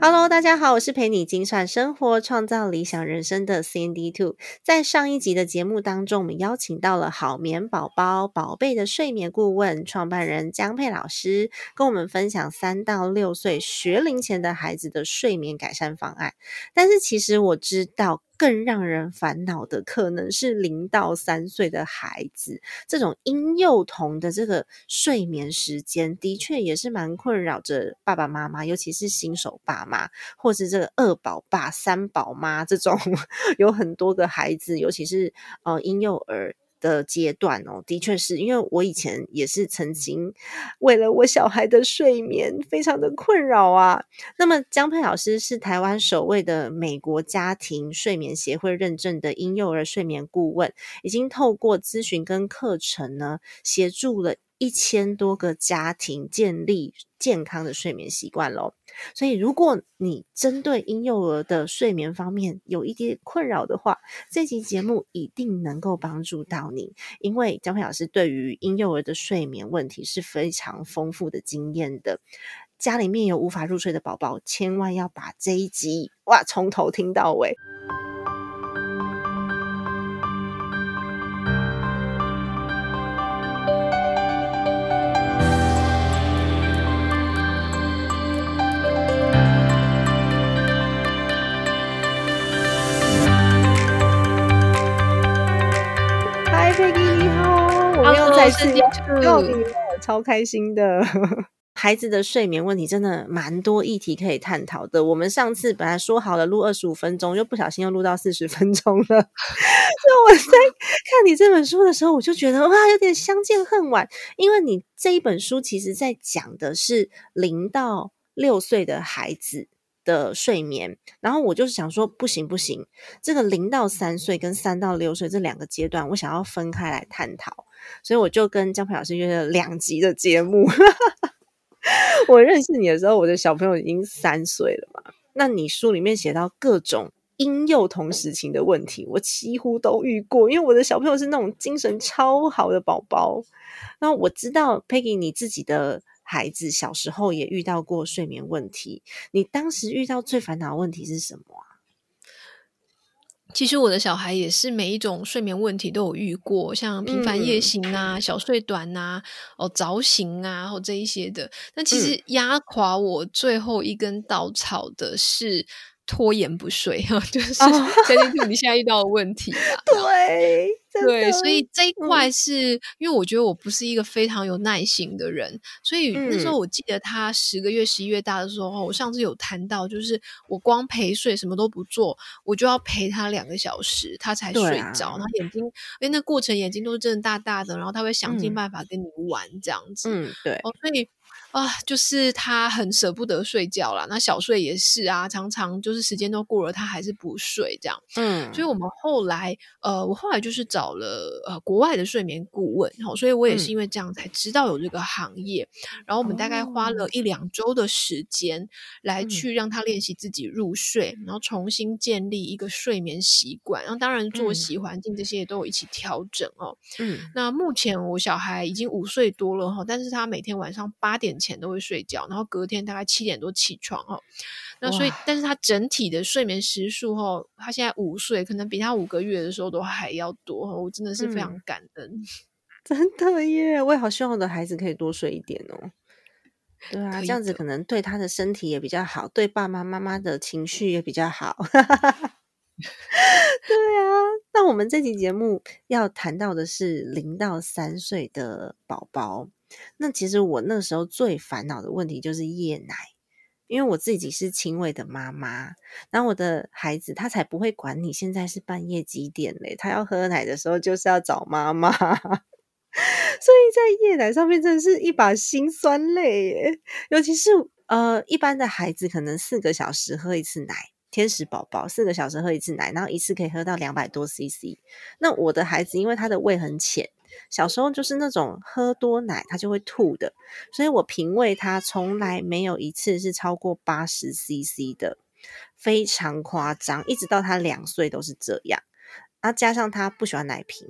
Hello，大家好，我是陪你精算生活、创造理想人生的 CND Two。在上一集的节目当中，我们邀请到了好眠宝宝宝贝的睡眠顾问创办人江佩老师，跟我们分享三到六岁学龄前的孩子的睡眠改善方案。但是，其实我知道。更让人烦恼的可能是零到三岁的孩子，这种婴幼童的这个睡眠时间，的确也是蛮困扰着爸爸妈妈，尤其是新手爸妈，或是这个二宝爸、三宝妈这种，有很多个孩子，尤其是呃婴幼儿。的阶段哦，的确是因为我以前也是曾经为了我小孩的睡眠非常的困扰啊。那么江佩老师是台湾首位的美国家庭睡眠协会认证的婴幼儿睡眠顾问，已经透过咨询跟课程呢，协助了。一千多个家庭建立健康的睡眠习惯喽，所以如果你针对婴幼儿的睡眠方面有一点困扰的话，这期节目一定能够帮助到你，因为江佩老师对于婴幼儿的睡眠问题是非常丰富的经验的。家里面有无法入睡的宝宝，千万要把这一集哇从头听到尾。是超开心的。孩子的睡眠问题真的蛮多议题可以探讨的。我们上次本来说好了录二十五分钟，又不小心又录到四十分钟了。所以我在看你这本书的时候，我就觉得哇，有点相见恨晚。因为你这一本书其实在讲的是零到六岁的孩子。的睡眠，然后我就是想说，不行不行，这个零到三岁跟三到六岁这两个阶段，我想要分开来探讨，所以我就跟江培老师约了两集的节目。我认识你的时候，我的小朋友已经三岁了嘛，那你书里面写到各种婴幼童时情的问题，我几乎都遇过，因为我的小朋友是那种精神超好的宝宝。那我知道 Peggy 你自己的。孩子小时候也遇到过睡眠问题，你当时遇到最烦恼的问题是什么啊？其实我的小孩也是每一种睡眠问题都有遇过，像频繁夜醒啊、小睡短啊、哦早醒啊，或这一些的。但其实压垮我最后一根稻草的是。拖延不睡 哈，就是 相信你现在遇到的问题啦。对对，所以这一块是因为我觉得我不是一个非常有耐心的人，所以那时候我记得他十个月、十一月大的时候，我上次有谈到，就是我光陪睡什么都不做，我就要陪他两个小时，他才睡着。然后眼睛，因为，那过程眼睛都是睁的大大的，然后他会想尽办法跟你玩这样子。嗯，对。哦，所以。啊，就是他很舍不得睡觉啦。那小睡也是啊，常常就是时间都过了，他还是不睡这样。嗯，所以我们后来，呃，我后来就是找了呃国外的睡眠顾问，好，所以我也是因为这样才知道有这个行业。然后我们大概花了一两周的时间来去让他练习自己入睡，然后重新建立一个睡眠习惯。然后当然作息环境这些也都有一起调整哦。嗯，那目前我小孩已经五岁多了哈，但是他每天晚上八点。前都会睡觉，然后隔天大概七点多起床哦。那所以，但是他整体的睡眠时数哦，他现在五岁，可能比他五个月的时候都还要多。我真的是非常感恩，真的耶！我也好希望我的孩子可以多睡一点哦。对啊，这样子可能对他的身体也比较好，对爸爸妈妈的情绪也比较好。对啊，那我们这期节目要谈到的是零到三岁的宝宝。那其实我那时候最烦恼的问题就是夜奶，因为我自己是轻微的妈妈，然后我的孩子他才不会管你现在是半夜几点嘞，他要喝奶的时候就是要找妈妈。所以在夜奶上面真的是一把辛酸泪耶，尤其是呃，一般的孩子可能四个小时喝一次奶，天使宝宝四个小时喝一次奶，然后一次可以喝到两百多 CC。那我的孩子因为他的胃很浅，小时候就是那种喝多奶他就会吐的，所以我平喂他从来没有一次是超过八十 CC 的，非常夸张，一直到他两岁都是这样。然后加上他不喜欢奶瓶。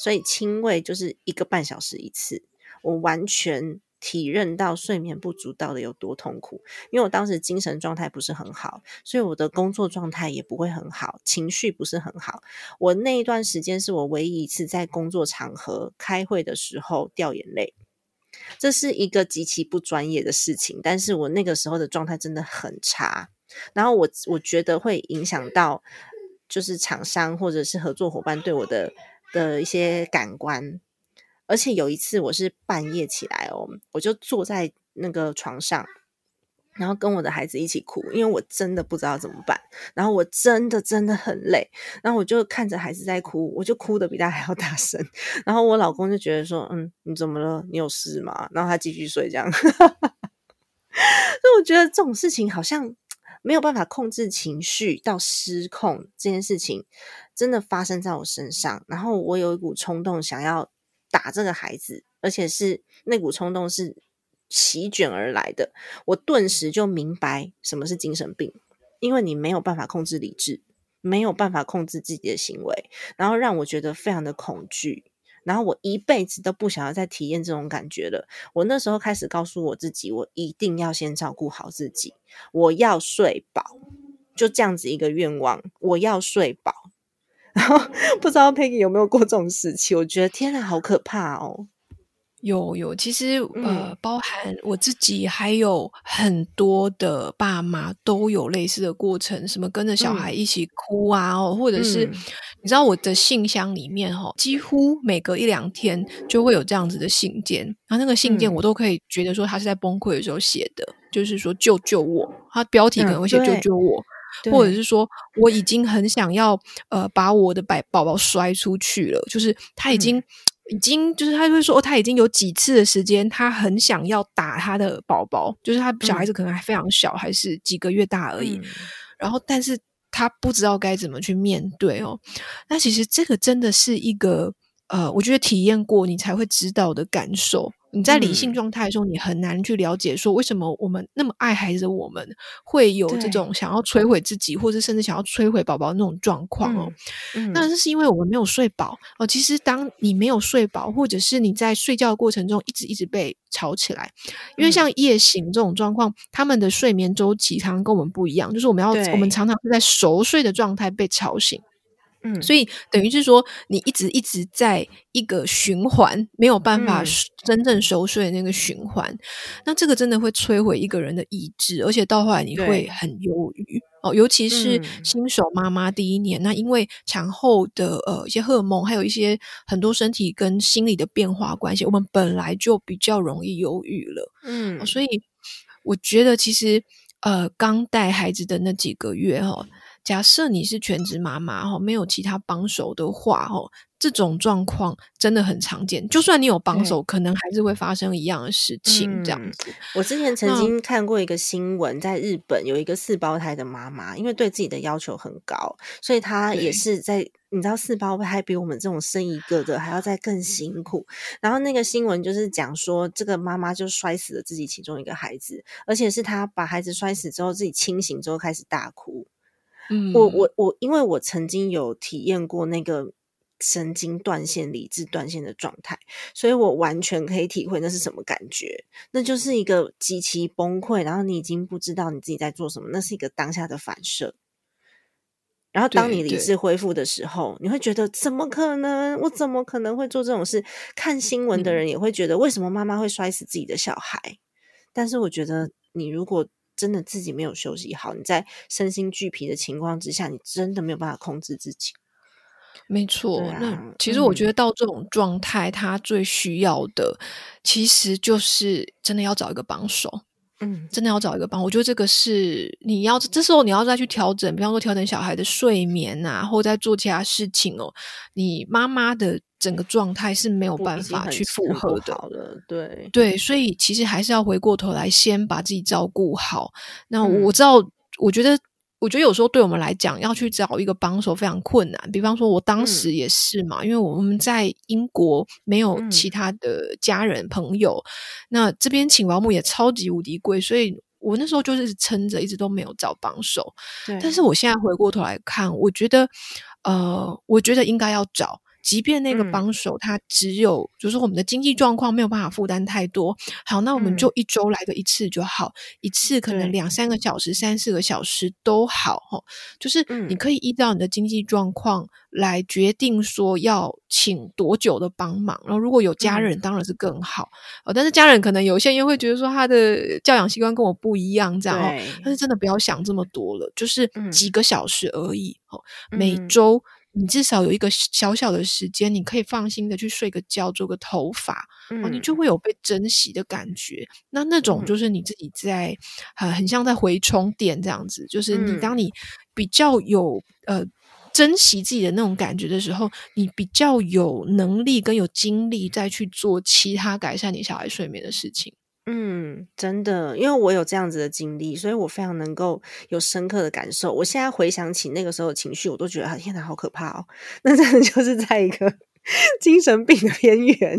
所以亲喂就是一个半小时一次，我完全体认到睡眠不足到底有多痛苦。因为我当时精神状态不是很好，所以我的工作状态也不会很好，情绪不是很好。我那一段时间是我唯一一次在工作场合开会的时候掉眼泪，这是一个极其不专业的事情。但是我那个时候的状态真的很差，然后我我觉得会影响到就是厂商或者是合作伙伴对我的。的一些感官，而且有一次我是半夜起来哦，我就坐在那个床上，然后跟我的孩子一起哭，因为我真的不知道怎么办，然后我真的真的很累，然后我就看着孩子在哭，我就哭的比他还要大声，然后我老公就觉得说，嗯，你怎么了？你有事吗？然后他继续睡，这样，所以我觉得这种事情好像。没有办法控制情绪到失控这件事情，真的发生在我身上。然后我有一股冲动想要打这个孩子，而且是那股冲动是席卷而来的。我顿时就明白什么是精神病，因为你没有办法控制理智，没有办法控制自己的行为，然后让我觉得非常的恐惧。然后我一辈子都不想要再体验这种感觉了。我那时候开始告诉我自己，我一定要先照顾好自己，我要睡饱，就这样子一个愿望，我要睡饱。然后不知道 Peggy 有没有过这种时期？我觉得天哪，好可怕哦！有有，其实呃，包含我自己，还有很多的爸妈都有类似的过程，什么跟着小孩一起哭啊，哦，或者是你知道我的信箱里面哈，几乎每隔一两天就会有这样子的信件，然后那个信件我都可以觉得说他是在崩溃的时候写的，就是说救救我，他标题可能会写救救我，或者是说我已经很想要呃把我的宝宝宝摔出去了，就是他已经。已经就是他会说，哦他已经有几次的时间，他很想要打他的宝宝，就是他小孩子可能还非常小，还是几个月大而已。然后，但是他不知道该怎么去面对哦。那其实这个真的是一个呃，我觉得体验过你才会知道的感受。你在理性状态的时候，你很难去了解说为什么我们那么爱孩子，我们会有这种想要摧毁自己，或者甚至想要摧毁宝宝那种状况哦。那这是因为我们没有睡饱哦。其实当你没有睡饱，或者是你在睡觉的过程中一直一直被吵起来，因为像夜醒这种状况，他们的睡眠周期常常跟我们不一样，就是我们要我们常常是在熟睡的状态被吵醒。嗯，所以等于是说，你一直一直在一个循环，没有办法真正熟睡的那个循环，那这个真的会摧毁一个人的意志，而且到后来你会很忧郁哦。尤其是新手妈妈第一年，那因为产后的呃一些荷尔蒙，还有一些很多身体跟心理的变化关系，我们本来就比较容易忧郁了。嗯，所以我觉得其实呃刚带孩子的那几个月哈。假设你是全职妈妈哈，没有其他帮手的话哦，这种状况真的很常见。就算你有帮手，可能还是会发生一样的事情。这样子，我之前曾经看过一个新闻，在日本有一个四胞胎的妈妈，因为对自己的要求很高，所以她也是在你知道四胞胎比我们这种生一个的还要再更辛苦。然后那个新闻就是讲说，这个妈妈就摔死了自己其中一个孩子，而且是她把孩子摔死之后，自己清醒之后开始大哭。我我我，因为我曾经有体验过那个神经断线、理智断线的状态，所以我完全可以体会那是什么感觉。那就是一个极其崩溃，然后你已经不知道你自己在做什么，那是一个当下的反射。然后当你理智恢复的时候，你会觉得怎么可能？我怎么可能会做这种事？看新闻的人也会觉得，为什么妈妈会摔死自己的小孩？但是我觉得，你如果真的自己没有休息好，你在身心俱疲的情况之下，你真的没有办法控制自己。没错，那其实我觉得到这种状态，他最需要的其实就是真的要找一个帮手。嗯，真的要找一个帮。我觉得这个是你要这时候你要再去调整，比方说调整小孩的睡眠啊，或者在做其他事情哦。你妈妈的整个状态是没有办法去负荷的。对对，所以其实还是要回过头来，先把自己照顾好。那我知道，我觉得。我觉得有时候对我们来讲，要去找一个帮手非常困难。比方说，我当时也是嘛，因为我们在英国没有其他的家人朋友，那这边请保姆也超级无敌贵，所以我那时候就是撑着，一直都没有找帮手。但是我现在回过头来看，我觉得，呃，我觉得应该要找。即便那个帮手他只有，就是我们的经济状况没有办法负担太多，好，那我们就一周来个一次就好，一次可能两三个小时、三四个小时都好哈。就是你可以依照你的经济状况来决定说要请多久的帮忙。然后如果有家人，当然是更好哦。但是家人可能有些人会觉得说他的教养习惯跟我不一样，这样哦。但是真的不要想这么多了，就是几个小时而已哦，每周。你至少有一个小小的时间，你可以放心的去睡个觉、做个头发，哦，你就会有被珍惜的感觉。那那种就是你自己在很很像在回充电这样子，就是你当你比较有呃珍惜自己的那种感觉的时候，你比较有能力跟有精力再去做其他改善你小孩睡眠的事情。嗯，真的，因为我有这样子的经历，所以我非常能够有深刻的感受。我现在回想起那个时候的情绪，我都觉得啊天哪，好可怕哦！那真的就是在一个 精神病的边缘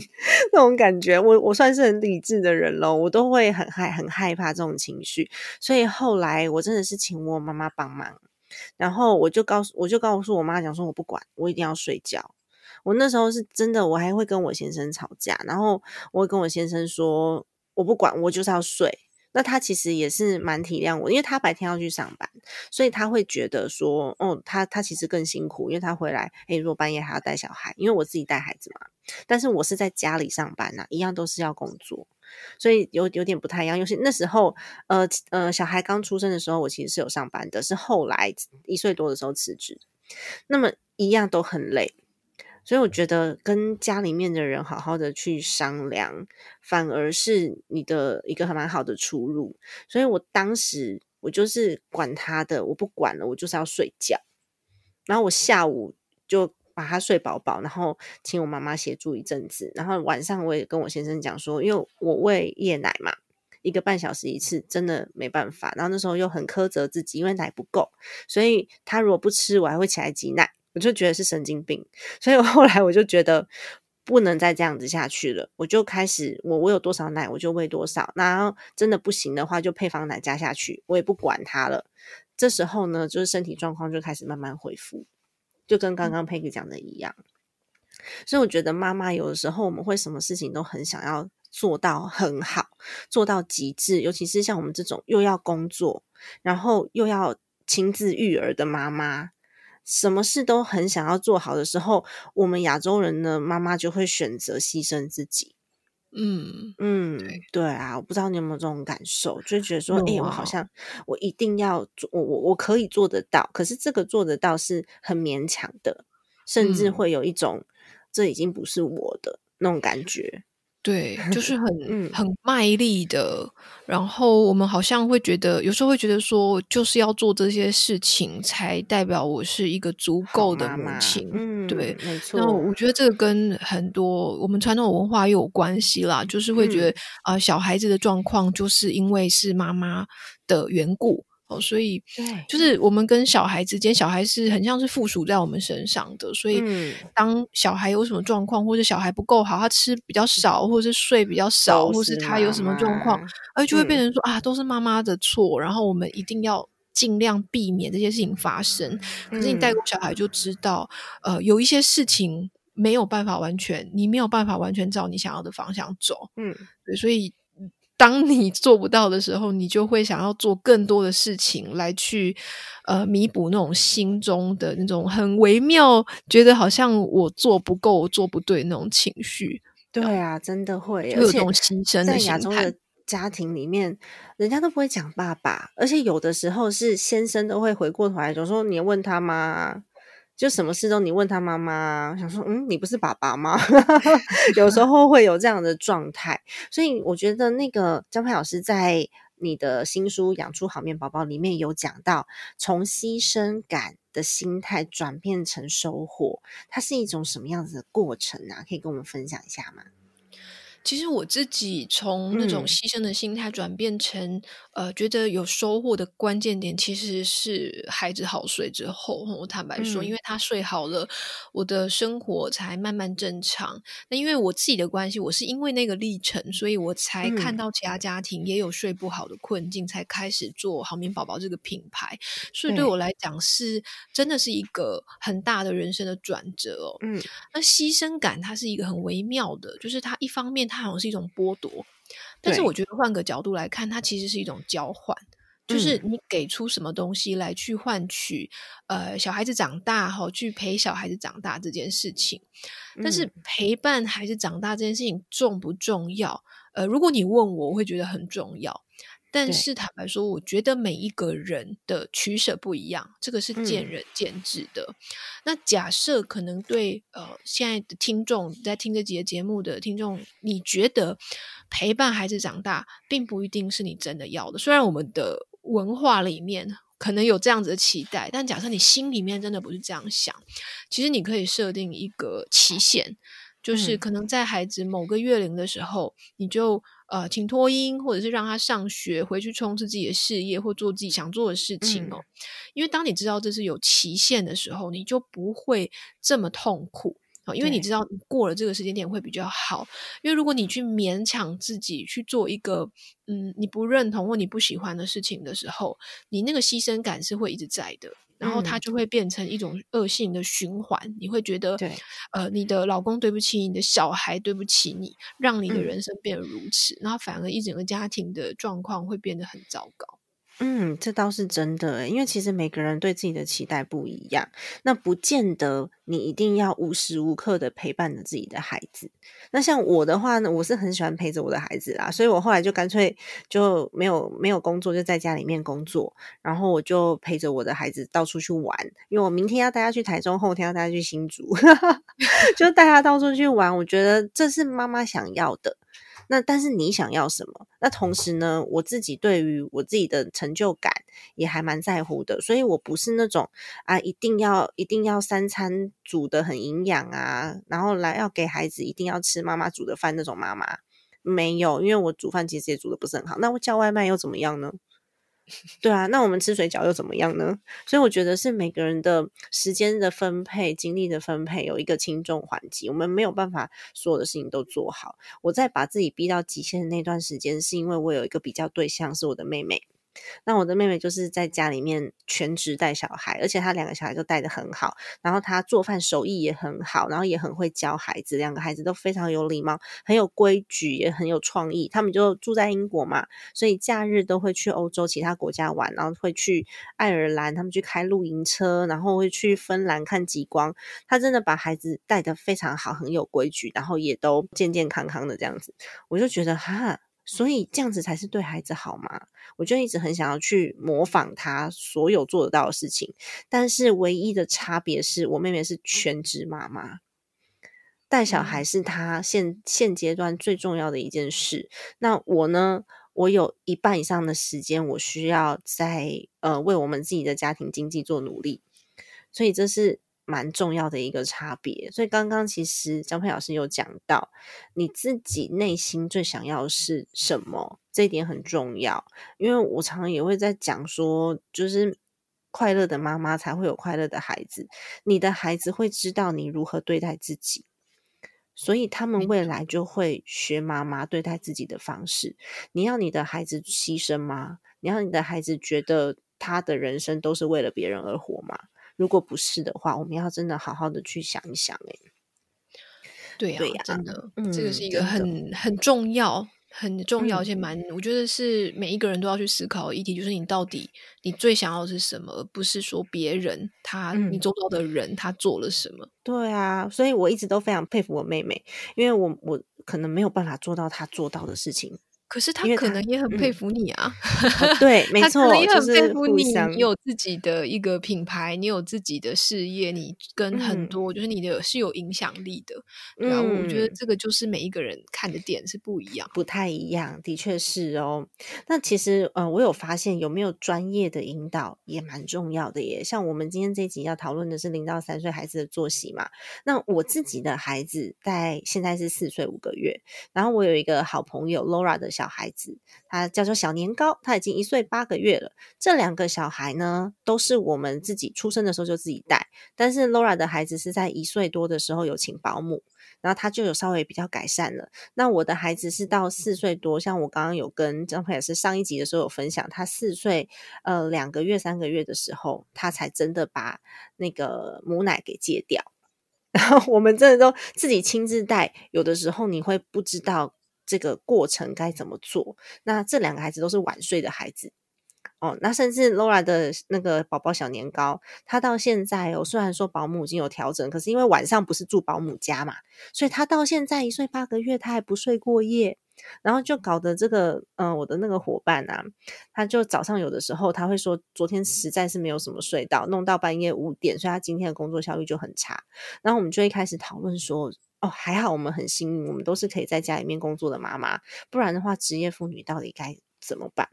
那种感觉。我我算是很理智的人咯，我都会很害很害怕这种情绪。所以后来我真的是请我妈妈帮忙，然后我就告诉我就告诉我妈讲说，我不管，我一定要睡觉。我那时候是真的，我还会跟我先生吵架，然后我会跟我先生说。我不管，我就是要睡。那他其实也是蛮体谅我，因为他白天要去上班，所以他会觉得说，哦，他他其实更辛苦，因为他回来，诶，如果半夜还要带小孩，因为我自己带孩子嘛。但是我是在家里上班呐，一样都是要工作，所以有有点不太一样。尤其那时候，呃呃，小孩刚出生的时候，我其实是有上班的，是后来一岁多的时候辞职。那么一样都很累。所以我觉得跟家里面的人好好的去商量，反而是你的一个还蛮好的出路。所以我当时我就是管他的，我不管了，我就是要睡觉。然后我下午就把他睡饱饱，然后请我妈妈协助一阵子。然后晚上我也跟我先生讲说，因为我喂夜奶嘛，一个半小时一次，真的没办法。然后那时候又很苛责自己，因为奶不够，所以他如果不吃，我还会起来挤奶。我就觉得是神经病，所以后来我就觉得不能再这样子下去了。我就开始，我我有多少奶我就喂多少，然后真的不行的话就配方奶加下去，我也不管它了。这时候呢，就是身体状况就开始慢慢恢复，就跟刚刚 Peggy 讲的一样。所以我觉得妈妈有的时候我们会什么事情都很想要做到很好，做到极致，尤其是像我们这种又要工作，然后又要亲自育儿的妈妈。什么事都很想要做好的时候，我们亚洲人的，妈妈就会选择牺牲自己。嗯嗯，对啊，我不知道你有没有这种感受，就觉得说，哎，我好像我一定要做，我我我可以做得到，可是这个做得到是很勉强的，甚至会有一种这已经不是我的那种感觉。对，就是很 很卖力的，然后我们好像会觉得，有时候会觉得说，就是要做这些事情，才代表我是一个足够的母亲。嗯，对，没错。那我觉得这个跟很多我们传统文化又有关系啦，就是会觉得啊，小孩子的状况就是因为是妈妈的缘故。哦，所以就是我们跟小孩之间，小孩是很像是附属在我们身上的。所以当小孩有什么状况，或者小孩不够好，他吃比较少，或者是睡比较少，或是他有什么状况，而就会变成说啊，都是妈妈的错。然后我们一定要尽量避免这些事情发生。可是你带过小孩就知道，呃，有一些事情没有办法完全，你没有办法完全照你想要的方向走。嗯，对，所以。当你做不到的时候，你就会想要做更多的事情来去，呃，弥补那种心中的那种很微妙，觉得好像我做不够、我做不对那种情绪。对啊，真的会，有这种牺牲在亚洲的家庭里面，人家都不会讲爸爸，而且有的时候是先生都会回过头来，就说你问他吗？就什么事都你问他妈妈，想说嗯，你不是爸爸吗？有时 候会有这样的状态，所以我觉得那个张佩老师在你的新书《养出好面宝宝》里面有讲到，从牺牲感的心态转变成收获，它是一种什么样子的过程啊？可以跟我们分享一下吗？其实我自己从那种牺牲的心态转变成呃，觉得有收获的关键点，其实是孩子好睡之后。我坦白说，因为他睡好了，我的生活才慢慢正常。那因为我自己的关系，我是因为那个历程，所以我才看到其他家庭也有睡不好的困境，才开始做好眠宝宝这个品牌。所以对我来讲，是真的是一个很大的人生的转折哦。嗯，那牺牲感它是一个很微妙的，就是它一方面。它好像是一种剥夺，但是我觉得换个角度来看，它其实是一种交换，就是你给出什么东西来去换取呃小孩子长大哈，去陪小孩子长大这件事情。但是陪伴孩子长大这件事情重不重要？呃，如果你问我，我会觉得很重要。但是坦白说，我觉得每一个人的取舍不一样，这个是见仁见智的。那假设可能对呃现在的听众在听这几节节目的听众，你觉得陪伴孩子长大并不一定是你真的要的。虽然我们的文化里面可能有这样子的期待，但假设你心里面真的不是这样想，其实你可以设定一个期限，就是可能在孩子某个月龄的时候，你就。呃，请托婴，或者是让他上学，回去冲刺自己的事业，或做自己想做的事情哦。因为当你知道这是有期限的时候，你就不会这么痛苦啊。因为你知道你过了这个时间点会比较好。因为如果你去勉强自己去做一个嗯你不认同或你不喜欢的事情的时候，你那个牺牲感是会一直在的。然后它就会变成一种恶性的循环，你会觉得，呃，你的老公对不起你的小孩，对不起你，让你的人生变得如此，然后反而一整个家庭的状况会变得很糟糕。嗯，这倒是真的，因为其实每个人对自己的期待不一样，那不见得你一定要无时无刻的陪伴着自己的孩子。那像我的话呢，我是很喜欢陪着我的孩子啦，所以我后来就干脆就没有没有工作，就在家里面工作，然后我就陪着我的孩子到处去玩，因为我明天要带他去台中，后天要带他去新竹，就带他到处去玩。我觉得这是妈妈想要的。那但是你想要什么？那同时呢，我自己对于我自己的成就感也还蛮在乎的，所以我不是那种啊一定要一定要三餐煮的很营养啊，然后来要给孩子一定要吃妈妈煮的饭那种妈妈，没有，因为我煮饭其实也煮的不是很好，那我叫外卖又怎么样呢？对啊，那我们吃水饺又怎么样呢？所以我觉得是每个人的时间的分配、精力的分配有一个轻重缓急，我们没有办法所有的事情都做好。我在把自己逼到极限的那段时间，是因为我有一个比较对象是我的妹妹。那我的妹妹就是在家里面全职带小孩，而且她两个小孩都带的很好，然后她做饭手艺也很好，然后也很会教孩子，两个孩子都非常有礼貌，很有规矩，也很有创意。他们就住在英国嘛，所以假日都会去欧洲其他国家玩，然后会去爱尔兰，他们去开露营车，然后会去芬兰看极光。她真的把孩子带的非常好，很有规矩，然后也都健健康康的这样子，我就觉得哈。所以这样子才是对孩子好吗？我就一直很想要去模仿他所有做得到的事情，但是唯一的差别是我妹妹是全职妈妈，带小孩是她现现阶段最重要的一件事。那我呢？我有一半以上的时间，我需要在呃为我们自己的家庭经济做努力，所以这是。蛮重要的一个差别，所以刚刚其实张佩老师有讲到，你自己内心最想要是什么，这一点很重要。因为我常常也会在讲说，就是快乐的妈妈才会有快乐的孩子，你的孩子会知道你如何对待自己，所以他们未来就会学妈妈对待自己的方式。你要你的孩子牺牲吗？你要你的孩子觉得他的人生都是为了别人而活吗？如果不是的话，我们要真的好好的去想一想，哎，对呀，真的，这个是一个很很重要、很重要，而且蛮，我觉得是每一个人都要去思考的议题，就是你到底你最想要的是什么，而不是说别人他你周遭的人他做了什么。对啊，所以我一直都非常佩服我妹妹，因为我我可能没有办法做到她做到的事情。可是他可能也很佩服你啊，对，没错，他可能也很佩服你。你有自己的一个品牌，你有自己的事业，你跟很多就是你的是有影响力的。对啊，我觉得这个就是每一个人看的点是不一样，不太一样，的确是哦。那其实呃，我有发现有没有专业的引导也蛮重要的耶。像我们今天这集要讨论的是零到三岁孩子的作息嘛，那我自己的孩子在现在是四岁五个月，然后我有一个好朋友 Laura 的。小孩子，他叫做小年糕，他已经一岁八个月了。这两个小孩呢，都是我们自己出生的时候就自己带。但是 Laura 的孩子是在一岁多的时候有请保姆，然后他就有稍微比较改善了。那我的孩子是到四岁多，像我刚刚有跟张佩老师上一集的时候有分享，他四岁呃两个月三个月的时候，他才真的把那个母奶给戒掉。然后我们真的都自己亲自带，有的时候你会不知道。这个过程该怎么做？那这两个孩子都是晚睡的孩子哦。那甚至 Laura 的那个宝宝小年糕，他到现在哦，虽然说保姆已经有调整，可是因为晚上不是住保姆家嘛，所以他到现在一岁八个月，他还不睡过夜。然后就搞得这个，嗯，我的那个伙伴啊，他就早上有的时候他会说，昨天实在是没有什么睡到，弄到半夜五点，所以他今天的工作效率就很差。然后我们就会开始讨论说。哦，还好我们很幸运，我们都是可以在家里面工作的妈妈，不然的话，职业妇女到底该怎么办？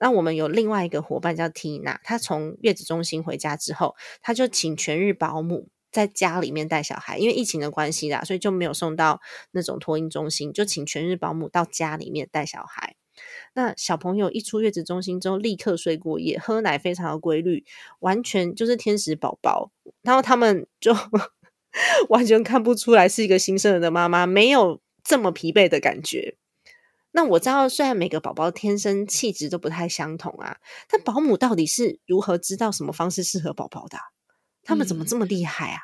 那我们有另外一个伙伴叫缇娜，她从月子中心回家之后，她就请全日保姆在家里面带小孩，因为疫情的关系啦，所以就没有送到那种托婴中心，就请全日保姆到家里面带小孩。那小朋友一出月子中心之后，立刻睡过夜，喝奶非常的规律，完全就是天使宝宝。然后他们就。完全看不出来是一个新生儿的妈妈，没有这么疲惫的感觉。那我知道，虽然每个宝宝天生气质都不太相同啊，但保姆到底是如何知道什么方式适合宝宝的？他们怎么这么厉害啊？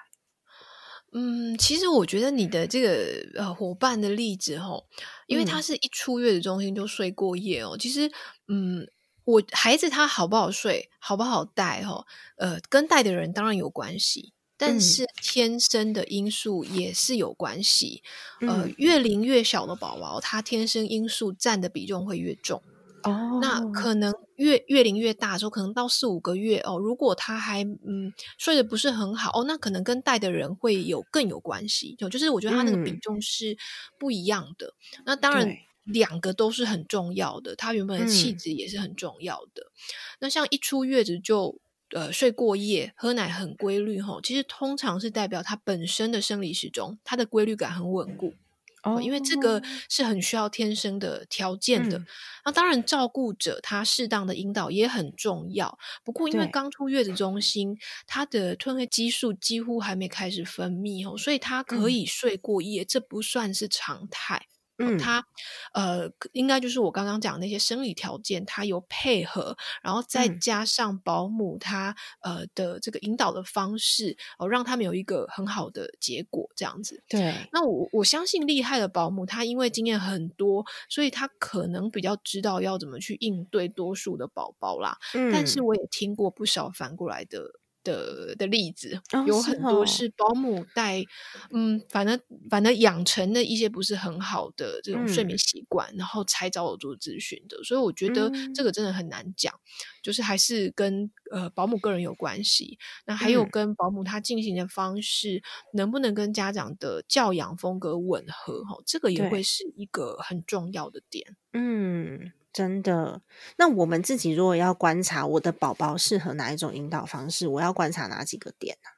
嗯，其实我觉得你的这个呃伙伴的例子哦，因为他是一出月子中心就睡过夜哦。其实，嗯，我孩子他好不好睡，好不好带哦，呃，跟带的人当然有关系。但是天生的因素也是有关系，呃，越龄越小的宝宝，他天生因素占的比重会越重。哦，那可能越越龄越大的时候，可能到四五个月哦，如果他还嗯睡得不是很好哦，那可能跟带的人会有更有关系。就就是我觉得他那个比重是不一样的。那当然两个都是很重要的，他原本的气质也是很重要的。那像一出月子就。呃，睡过夜，喝奶很规律吼，其实通常是代表他本身的生理时钟，它的规律感很稳固哦。因为这个是很需要天生的条件的。那当然，照顾者他适当的引导也很重要。不过，因为刚出月子中心，他的褪黑激素几乎还没开始分泌哦，所以他可以睡过夜，这不算是常态。嗯，他呃，应该就是我刚刚讲那些生理条件，他有配合，然后再加上保姆他呃的这个引导的方式，哦，让他们有一个很好的结果，这样子。对，那我我相信厉害的保姆，他因为经验很多，所以他可能比较知道要怎么去应对多数的宝宝啦。嗯，但是我也听过不少反过来的。的的例子有很多是保姆带，嗯，反正反正养成的一些不是很好的这种睡眠习惯，然后才找我做咨询的，所以我觉得这个真的很难讲，就是还是跟呃保姆个人有关系，那还有跟保姆他进行的方式能不能跟家长的教养风格吻合哈，这个也会是一个很重要的点，嗯。真的，那我们自己如果要观察我的宝宝适合哪一种引导方式，我要观察哪几个点呢？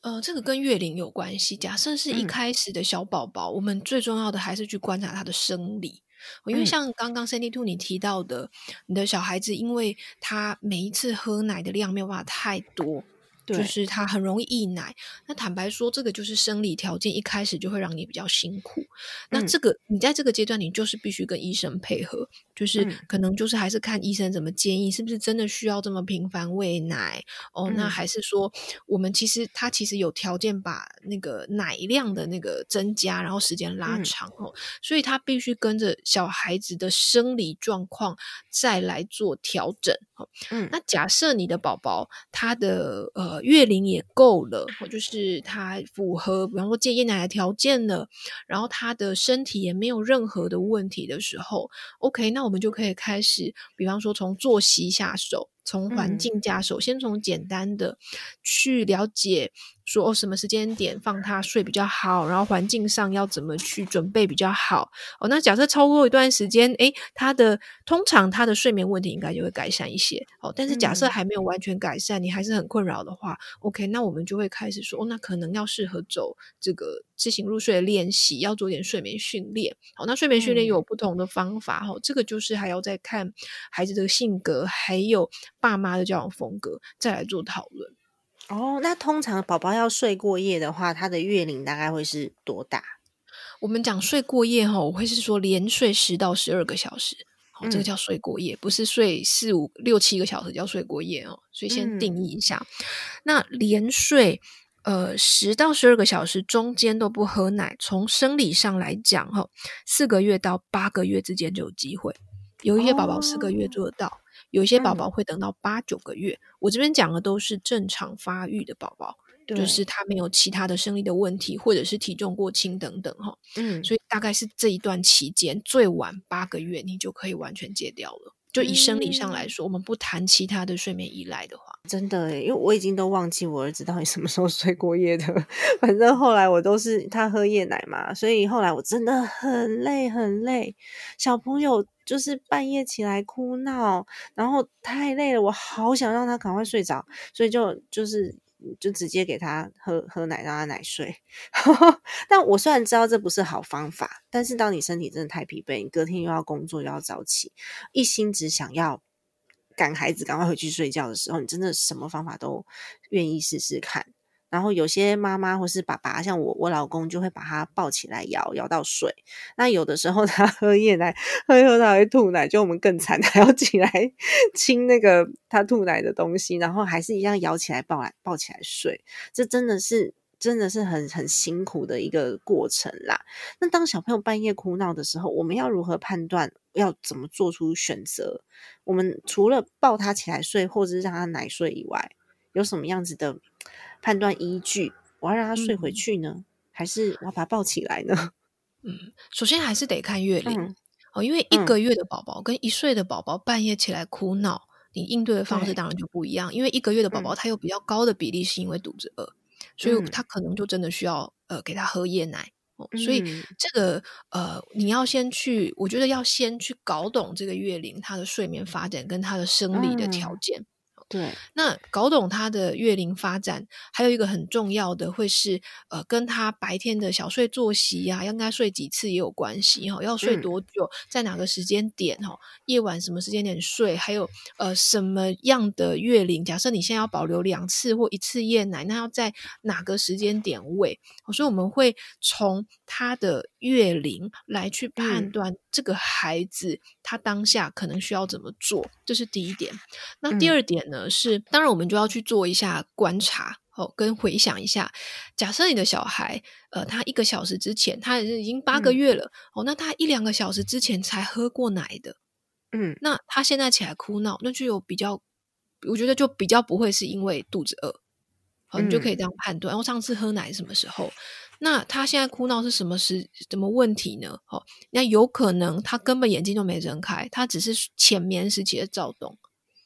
呃，这个跟月龄有关系。假设是一开始的小宝宝，我们最重要的还是去观察他的生理，因为像刚刚 Cindy Two 你提到的，你的小孩子，因为他每一次喝奶的量没有办法太多。就是他很容易溢奶，那坦白说，这个就是生理条件，一开始就会让你比较辛苦。那这个你在这个阶段，你就是必须跟医生配合，就是可能就是还是看医生怎么建议，是不是真的需要这么频繁喂奶。哦？那还是说我们其实他其实有条件把那个奶量的那个增加，然后时间拉长哦，所以他必须跟着小孩子的生理状况再来做调整哦。嗯，那假设你的宝宝他的呃月龄也够了，或就是他符合比方说戒夜奶的条件了，然后他的身体也没有任何的问题的时候，OK，那我们就可以开始，比方说从作息下手。从环境下手，先从简单的去了解，说哦什么时间点放他睡比较好，然后环境上要怎么去准备比较好哦。那假设超过一段时间，诶，他的通常他的睡眠问题应该就会改善一些哦。但是假设还没有完全改善，你还是很困扰的话，OK，那我们就会开始说，哦，那可能要适合走这个自行入睡的练习，要做点睡眠训练。好，那睡眠训练有不同的方法哈，这个就是还要再看孩子的性格，还有。爸妈的教养风格，再来做讨论。哦，那通常宝宝要睡过夜的话，他的月龄大概会是多大？我们讲睡过夜哈，我会是说连睡十到十二个小时，好，这个叫睡过夜，不是睡四五六七个小时叫睡过夜哦。所以先定义一下，那连睡呃十到十二个小时，中间都不喝奶，从生理上来讲哈，四个月到八个月之间就有机会，有一些宝宝四个月做得到。有一些宝宝会等到八九个月，我这边讲的都是正常发育的宝宝，就是他没有其他的生理的问题，或者是体重过轻等等哈。嗯，所以大概是这一段期间，最晚八个月你就可以完全戒掉了。就以生理上来说，我们不谈其他的睡眠依赖的话，真的，因为我已经都忘记我儿子到底什么时候睡过夜的。反正后来我都是他喝夜奶嘛，所以后来我真的很累很累，小朋友。就是半夜起来哭闹，然后太累了，我好想让他赶快睡着，所以就就是就直接给他喝喝奶，让他奶睡。但我虽然知道这不是好方法，但是当你身体真的太疲惫，你隔天又要工作又要早起，一心只想要赶孩子赶快回去睡觉的时候，你真的什么方法都愿意试试看。然后有些妈妈或是爸爸，像我，我老公就会把他抱起来摇，摇到睡。那有的时候 他喝夜奶，喝喝他会吐奶，就我们更惨，还要起来亲那个他吐奶的东西，然后还是一样摇起来抱来抱起来睡。这真的是真的是很很辛苦的一个过程啦。那当小朋友半夜哭闹的时候，我们要如何判断？要怎么做出选择？我们除了抱他起来睡，或者是让他奶睡以外，有什么样子的？判断依据，我要让他睡回去呢，还是我要把他抱起来呢？嗯，首先还是得看月龄哦，因为一个月的宝宝跟一岁的宝宝半夜起来哭闹，你应对的方式当然就不一样。因为一个月的宝宝他有比较高的比例是因为肚子饿，所以他可能就真的需要呃给他喝夜奶哦。所以这个呃你要先去，我觉得要先去搞懂这个月龄他的睡眠发展跟他的生理的条件。对，那搞懂他的月龄发展，还有一个很重要的，会是呃，跟他白天的小睡作息呀，应该睡几次也有关系哈。要睡多久，在哪个时间点哈？夜晚什么时间点睡？还有呃，什么样的月龄？假设你现在要保留两次或一次夜奶，那要在哪个时间点喂？所以我们会从他的月龄来去判断这个孩子他当下可能需要怎么做，这是第一点。那第二点呢？是，当然我们就要去做一下观察哦，跟回想一下。假设你的小孩，呃，他一个小时之前，他已经八个月了哦，那他一两个小时之前才喝过奶的，嗯，那他现在起来哭闹，那就有比较，我觉得就比较不会是因为肚子饿，好，你就可以这样判断。然后上次喝奶什么时候？那他现在哭闹是什么时什么问题呢？哦，那有可能他根本眼睛都没睁开，他只是浅眠时期的躁动。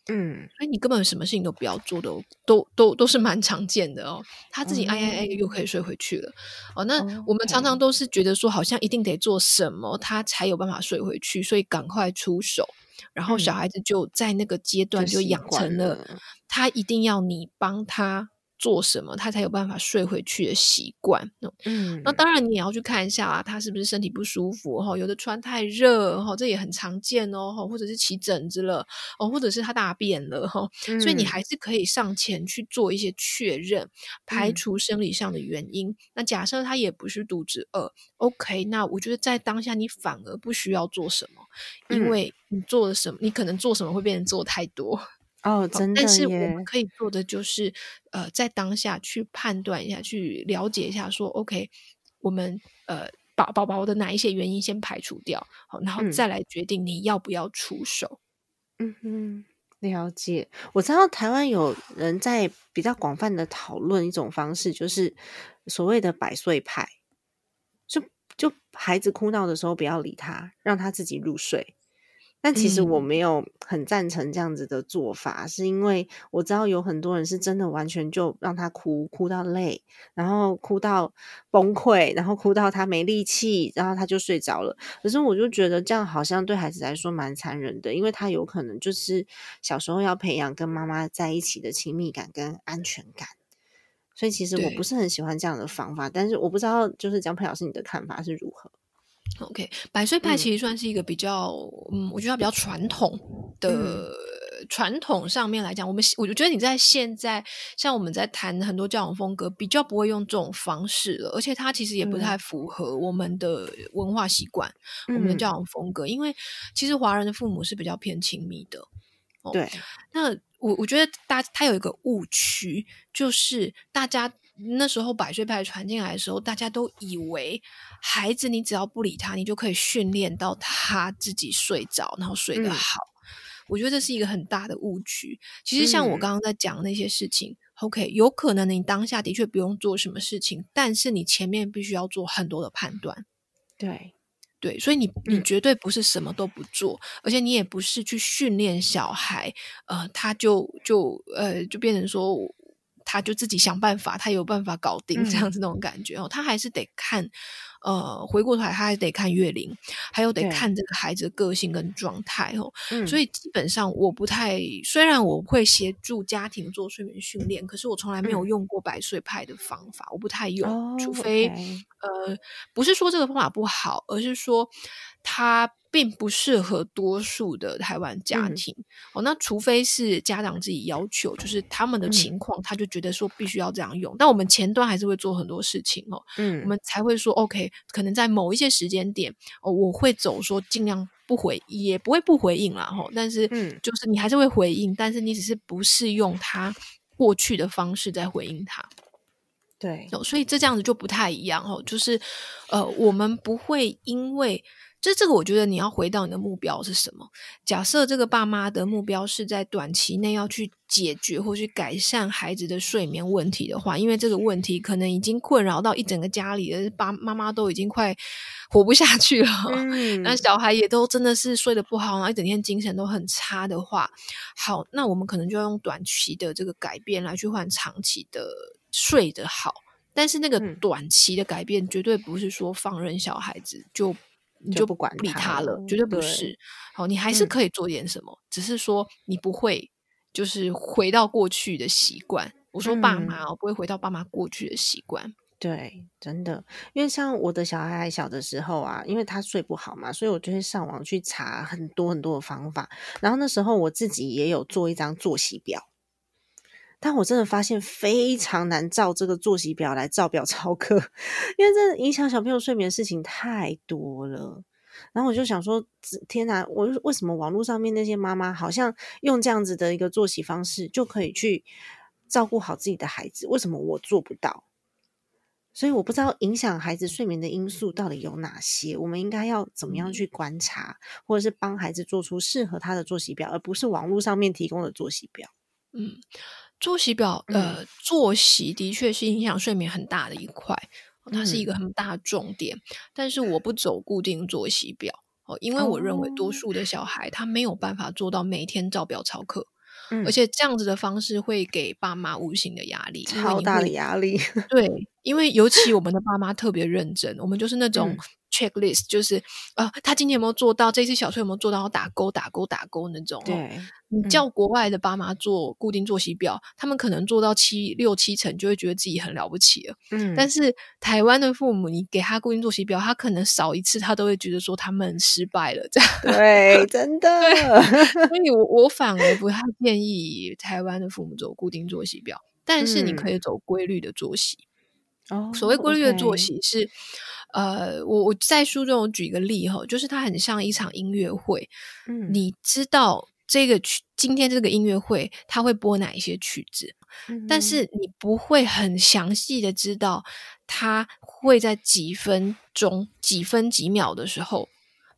嗯，所以你根本什么事情都不要做的，都都都是蛮常见的哦。他自己哎哎哎又可以睡回去了哦。那我们常常都是觉得说，好像一定得做什么，他才有办法睡回去，所以赶快出手。然后小孩子就在那个阶段就养成了，他一定要你帮他做什么，他才有办法睡回去的习惯。嗯，那当然你也要去看一下啊，他是不是身体不舒服哈？有的穿太热哈，这也很常见哦，或者是起疹子了哦，或者是他大便了哈。所以你还是可以上前去做一些确认，排除生理上的原因。那假设他也不是肚子饿，OK，那我觉得在当下你反而不需要做什么，因为你做了什么，你可能做什么会变成做太多。哦，真的。但是我们可以做的就是，呃，在当下去判断一下，去了解一下，说 OK，我们呃，宝宝宝的哪一些原因先排除掉，好，然后再来决定你要不要出手。嗯哼，了解。我知道台湾有人在比较广泛的讨论一种方式，就是所谓的百岁派，就就孩子哭闹的时候不要理他，让他自己入睡。但其实我没有很赞成这样子的做法，是因为我知道有很多人是真的完全就让他哭，哭到累，然后哭到崩溃，然后哭到他没力气，然后他就睡着了。可是我就觉得这样好像对孩子来说蛮残忍的，因为他有可能就是小时候要培养跟妈妈在一起的亲密感跟安全感，所以其实我不是很喜欢这样的方法。但是我不知道，就是江佩老师你的看法是如何？OK，百岁派其实算是一个比较，嗯，我觉得比较传统的传统上面来讲，我们我就觉得你在现在像我们在谈很多教养风格，比较不会用这种方式了，而且它其实也不太符合我们的文化习惯，我们的教养风格，因为其实华人的父母是比较偏亲密的，对。那我我觉得大他有一个误区，就是大家。那时候百岁派传进来的时候，大家都以为孩子你只要不理他，你就可以训练到他自己睡着，然后睡得好。我觉得这是一个很大的误区。其实像我刚刚在讲那些事情，OK，有可能你当下的确不用做什么事情，但是你前面必须要做很多的判断。对对，所以你你绝对不是什么都不做，而且你也不是去训练小孩，呃，他就就呃就变成说。他就自己想办法，他有办法搞定这样子那种感觉哦。他还是得看，呃，回过头来，他还得看月龄，还有得看这个孩子的个性跟状态哦。所以基本上我不太，虽然我会协助家庭做睡眠训练，可是我从来没有用过百岁派的方法，我不太用，除非呃，不是说这个方法不好，而是说他。并不适合多数的台湾家庭哦，那除非是家长自己要求，就是他们的情况，他就觉得说必须要这样用。但我们前端还是会做很多事情哦，嗯，我们才会说 OK，可能在某一些时间点哦，我会走说尽量不回，也不会不回应啦哈。但是，嗯，就是你还是会回应，但是你只是不是用他过去的方式在回应他，对，所以这这样子就不太一样哦。就是呃，我们不会因为。这这个，我觉得你要回到你的目标是什么？假设这个爸妈的目标是在短期内要去解决或去改善孩子的睡眠问题的话，因为这个问题可能已经困扰到一整个家里的，爸妈妈都已经快活不下去了，那小孩也都真的是睡得不好，然后一整天精神都很差的话，好，那我们可能就要用短期的这个改变来去换长期的睡得好。但是那个短期的改变绝对不是说放任小孩子就。你就不管理他了，绝对不是。好，你还是可以做点什么，只是说你不会就是回到过去的习惯。我说爸妈，我不会回到爸妈过去的习惯。对，真的，因为像我的小孩还小的时候啊，因为他睡不好嘛，所以我就会上网去查很多很多的方法。然后那时候我自己也有做一张作息表。但我真的发现非常难照这个作息表来照表操课，因为这影响小朋友睡眠的事情太多了。然后我就想说，天哪！我为什么网络上面那些妈妈好像用这样子的一个作息方式就可以去照顾好自己的孩子？为什么我做不到？所以我不知道影响孩子睡眠的因素到底有哪些，我们应该要怎么样去观察，或者是帮孩子做出适合他的作息表，而不是网络上面提供的作息表。嗯。作息表，呃，作息的确是影响睡眠很大的一块，它是一个很大的重点。但是我不走固定作息表哦，因为我认为多数的小孩他没有办法做到每天照表操课，而且这样子的方式会给爸妈无形的压力，超大的压力。对，因为尤其我们的爸妈特别认真，我们就是那种。checklist，就是呃，他今天有没有做到？这次小睡有没有做到？打勾打勾打勾那种。对，你叫国外的爸妈做固定作息表，他们可能做到七六七成，就会觉得自己很了不起了。嗯，但是台湾的父母，你给他固定作息表，他可能少一次，他都会觉得说他们失败了。这样对，真的。所以我我反而不太建议台湾的父母走固定作息表，但是你可以走规律的作息。哦，所谓规律的作息是，呃，我我在书中我举一个例哈，就是它很像一场音乐会，嗯，你知道这个曲今天这个音乐会它会播哪一些曲子，但是你不会很详细的知道它会在几分钟、几分几秒的时候，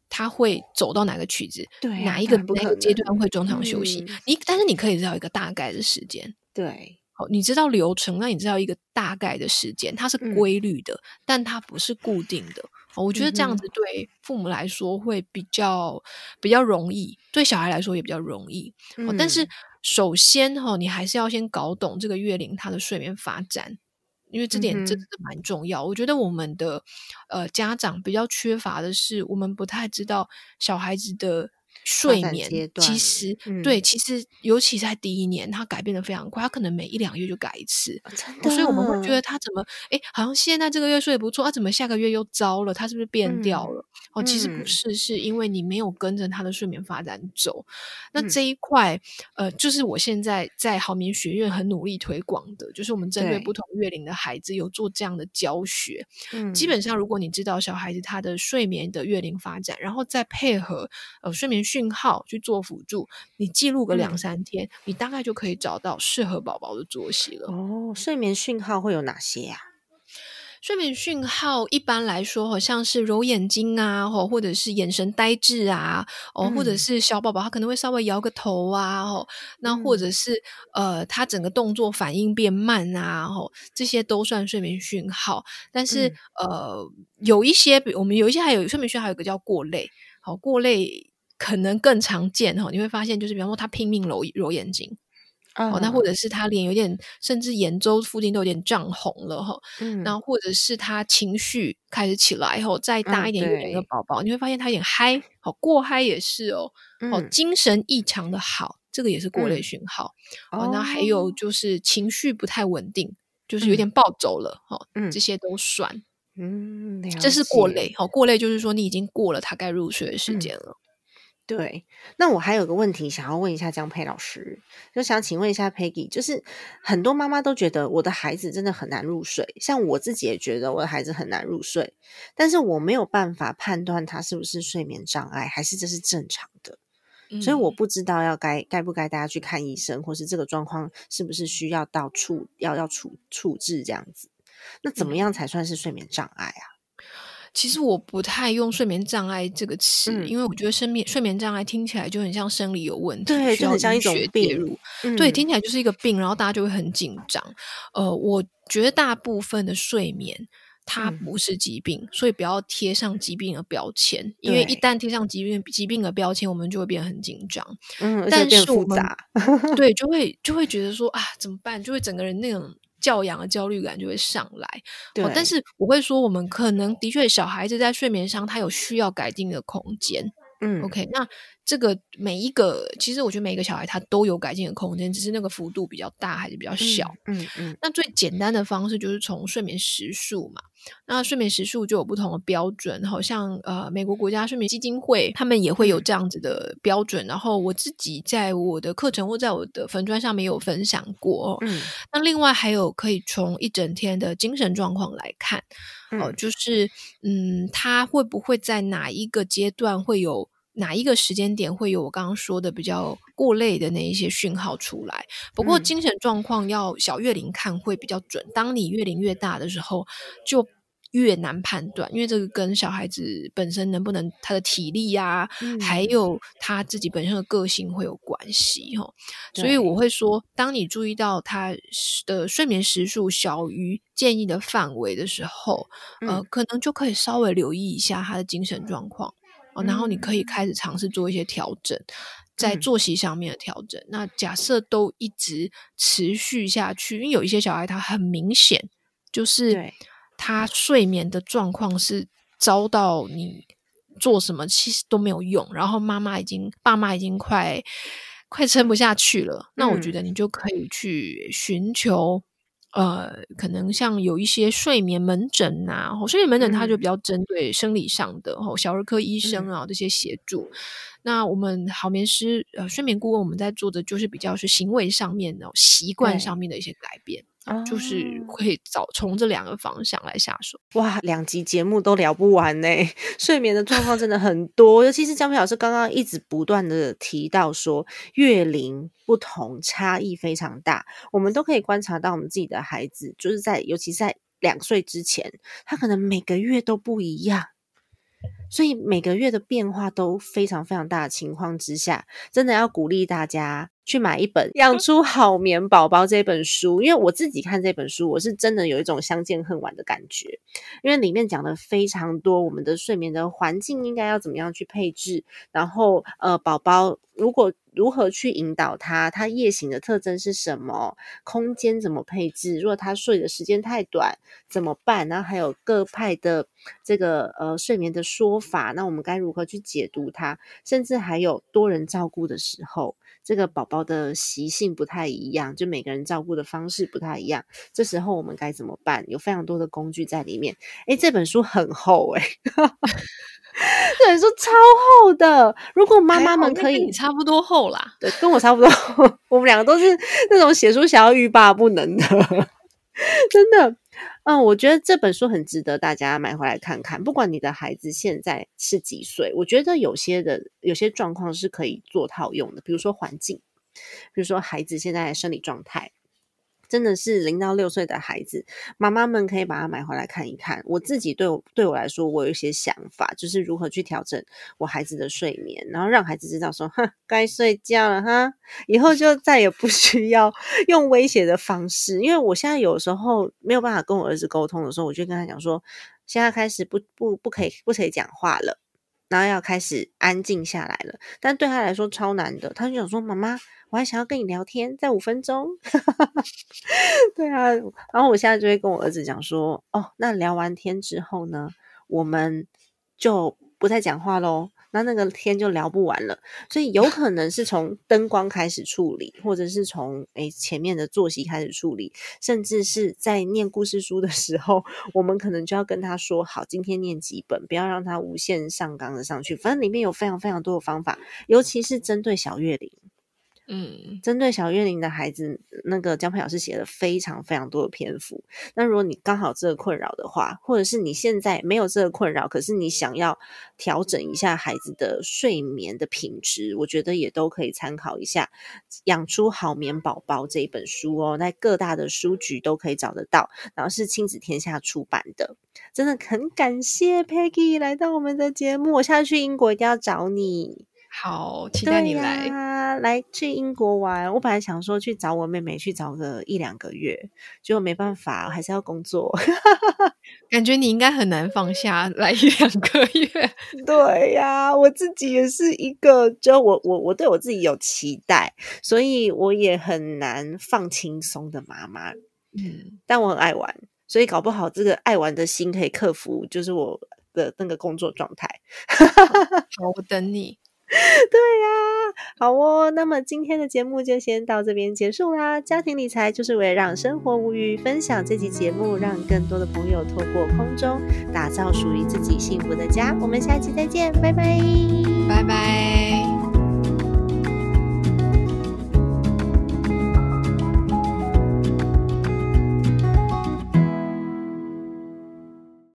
它会走到哪个曲子，对，哪一个哪个阶段会中场休息，你但是你可以知道一个大概的时间，对。你知道流程，那你知道一个大概的时间，它是规律的，但它不是固定的。我觉得这样子对父母来说会比较比较容易，对小孩来说也比较容易。但是首先哈，你还是要先搞懂这个月龄他的睡眠发展，因为这点真的蛮重要。我觉得我们的呃家长比较缺乏的是，我们不太知道小孩子的。睡眠其实对，其实尤其在第一年，他改变的非常快，他可能每一两月就改一次，所以我们会觉得他怎么哎，好像现在这个月睡得不错，啊怎么下个月又糟了？他是不是变掉了？哦，其实不是，是因为你没有跟着他的睡眠发展走。那这一块，呃，就是我现在在好眠学院很努力推广的，就是我们针对不同月龄的孩子有做这样的教学。嗯，基本上如果你知道小孩子他的睡眠的月龄发展，然后再配合呃睡眠训。讯号去做辅助，你记录个两三天，你大概就可以找到适合宝宝的作息了。哦，睡眠讯号会有哪些呀？睡眠讯号一般来说，好像是揉眼睛啊，或或者是眼神呆滞啊，哦，或者是小宝宝他可能会稍微摇个头啊，哦，那或者是呃，他整个动作反应变慢啊，哦，这些都算睡眠讯号。但是呃，有一些，我们有一些还有睡眠讯号，还有一个叫过累，好，过累。可能更常见哈，你会发现就是，比方说他拼命揉揉眼睛，哦，那或者是他脸有点，甚至眼周附近都有点涨红了哈，嗯，然后或者是他情绪开始起来后，再大一点一点的宝宝，你会发现他有点嗨，好过嗨也是哦，哦，精神异常的好，这个也是过类讯号，哦，那还有就是情绪不太稳定，就是有点暴走了，哦，这些都算，嗯，这是过累，好，过累就是说你已经过了他该入睡的时间了。对，那我还有个问题想要问一下江佩老师，就想请问一下 Peggy，就是很多妈妈都觉得我的孩子真的很难入睡，像我自己也觉得我的孩子很难入睡，但是我没有办法判断他是不是睡眠障碍，还是这是正常的，所以我。不知道要该该不该大家去看医生，或是这个状况是不是需要到处要要处处置这样子，那怎么样才算是睡眠障碍啊？其实我不太用睡眠障碍这个词，因为我觉得睡眠睡眠障碍听起来就很像生理有问题，对，就很像一种病。对，听起来就是一个病，然后大家就会很紧张。呃，我觉得大部分的睡眠它不是疾病，所以不要贴上疾病的标签，因为一旦贴上疾病疾病的标签，我们就会变得很紧张。嗯，但是复杂，对，就会就会觉得说啊，怎么办？就会整个人那种。教养的焦虑感就会上来，对。但是我会说，我们可能的确小孩子在睡眠上，他有需要改进的空间。嗯，OK，那这个每一个，其实我觉得每一个小孩他都有改进的空间，只是那个幅度比较大还是比较小。嗯嗯。那最简单的方式就是从睡眠时数嘛。那睡眠时数就有不同的标准，好像呃，美国国家睡眠基金会他们也会有这样子的标准。然后我自己在我的课程或在我的粉砖上面有分享过。嗯。那另外还有可以从一整天的精神状况来看。哦，就是嗯，他会不会在哪一个阶段会有哪一个时间点会有我刚刚说的比较过累的那一些讯号出来？不过精神状况要小月龄看会比较准。当你月龄越大的时候，就越难判断，因为这个跟小孩子本身能不能他的体力呀，还有他自己本身的个性会有关系哈。所以我会说，当你注意到他的睡眠时数小于建议的范围的时候，呃，可能就可以稍微留意一下他的精神状况哦。然后你可以开始尝试做一些调整，在作息上面的调整。那假设都一直持续下去，因为有一些小孩他很明显就是。他睡眠的状况是遭到你做什么其实都没有用，然后妈妈已经爸妈已经快快撑不下去了，那我觉得你就可以去寻求。呃，可能像有一些睡眠门诊呐，睡眠门诊它就比较针对生理上的，吼小儿科医生啊这些协助。那我们好眠师呃睡眠顾问，我们在做的就是比较是行为上面的习惯上面的一些改变。就是会找从这两个方向来下手。哇，两集节目都聊不完呢，睡眠的状况真的很多，尤其是江平老师刚刚一直不断的提到说，月龄不同，差异非常大。我们都可以观察到，我们自己的孩子，就是在尤其在两岁之前，他可能每个月都不一样。所以每个月的变化都非常非常大的情况之下，真的要鼓励大家去买一本《养出好眠宝宝》这本书，因为我自己看这本书，我是真的有一种相见恨晚的感觉，因为里面讲的非常多，我们的睡眠的环境应该要怎么样去配置，然后呃，宝宝如果。如何去引导他？他夜醒的特征是什么？空间怎么配置？如果他睡的时间太短怎么办？然后还有各派的这个呃睡眠的说法，那我们该如何去解读它？甚至还有多人照顾的时候，这个宝宝的习性不太一样，就每个人照顾的方式不太一样，这时候我们该怎么办？有非常多的工具在里面。诶，这本书很厚诶。这本书超厚的，如果妈妈们可以，差不多厚啦。对，跟我差不多。我们两个都是那种写书想要欲罢不能的，真的。嗯，我觉得这本书很值得大家买回来看看。不管你的孩子现在是几岁，我觉得有些的有些状况是可以做套用的，比如说环境，比如说孩子现在的生理状态。真的是零到六岁的孩子，妈妈们可以把它买回来看一看。我自己对我对我来说，我有一些想法，就是如何去调整我孩子的睡眠，然后让孩子知道说，哼，该睡觉了哈，以后就再也不 需要用威胁的方式。因为我现在有时候没有办法跟我儿子沟通的时候，我就跟他讲说，现在开始不不不可以不可以讲话了，然后要开始安静下来了。但对他来说超难的，他就想说，妈妈。我还想要跟你聊天，在五分钟。对啊，然后我现在就会跟我儿子讲说：“哦，那聊完天之后呢，我们就不再讲话喽。那那个天就聊不完了。所以有 可能是从灯光开始处理，或者是从诶前面的作息开始处理，甚至是在念故事书的时候，我们可能就要跟他说：好，今天念几本，不要让他无限上纲的上去。反正里面有非常非常多的方法，尤其是针对小月龄。”嗯，针对小月龄的孩子，那个江佩老师写了非常非常多的篇幅。那如果你刚好这个困扰的话，或者是你现在没有这个困扰，可是你想要调整一下孩子的睡眠的品质，我觉得也都可以参考一下《养出好眠宝宝》这一本书哦，在各大的书局都可以找得到，然后是亲子天下出版的。真的很感谢 Peggy 来到我们的节目，我下次去英国一定要找你。好，期待你来啊来去英国玩。我本来想说去找我妹妹，去找个一两个月，结果没办法，还是要工作。感觉你应该很难放下来一两个月。对呀，我自己也是一个，就我我我对我自己有期待，所以我也很难放轻松的妈妈。嗯，但我很爱玩，所以搞不好这个爱玩的心可以克服，就是我的那个工作状态。好，我等你。对呀，好哦。那么今天的节目就先到这边结束啦。家庭理财就是为了让生活无虞，分享这期节目，让更多的朋友透过空中打造属于自己幸福的家。我们下期再见，拜拜，拜拜。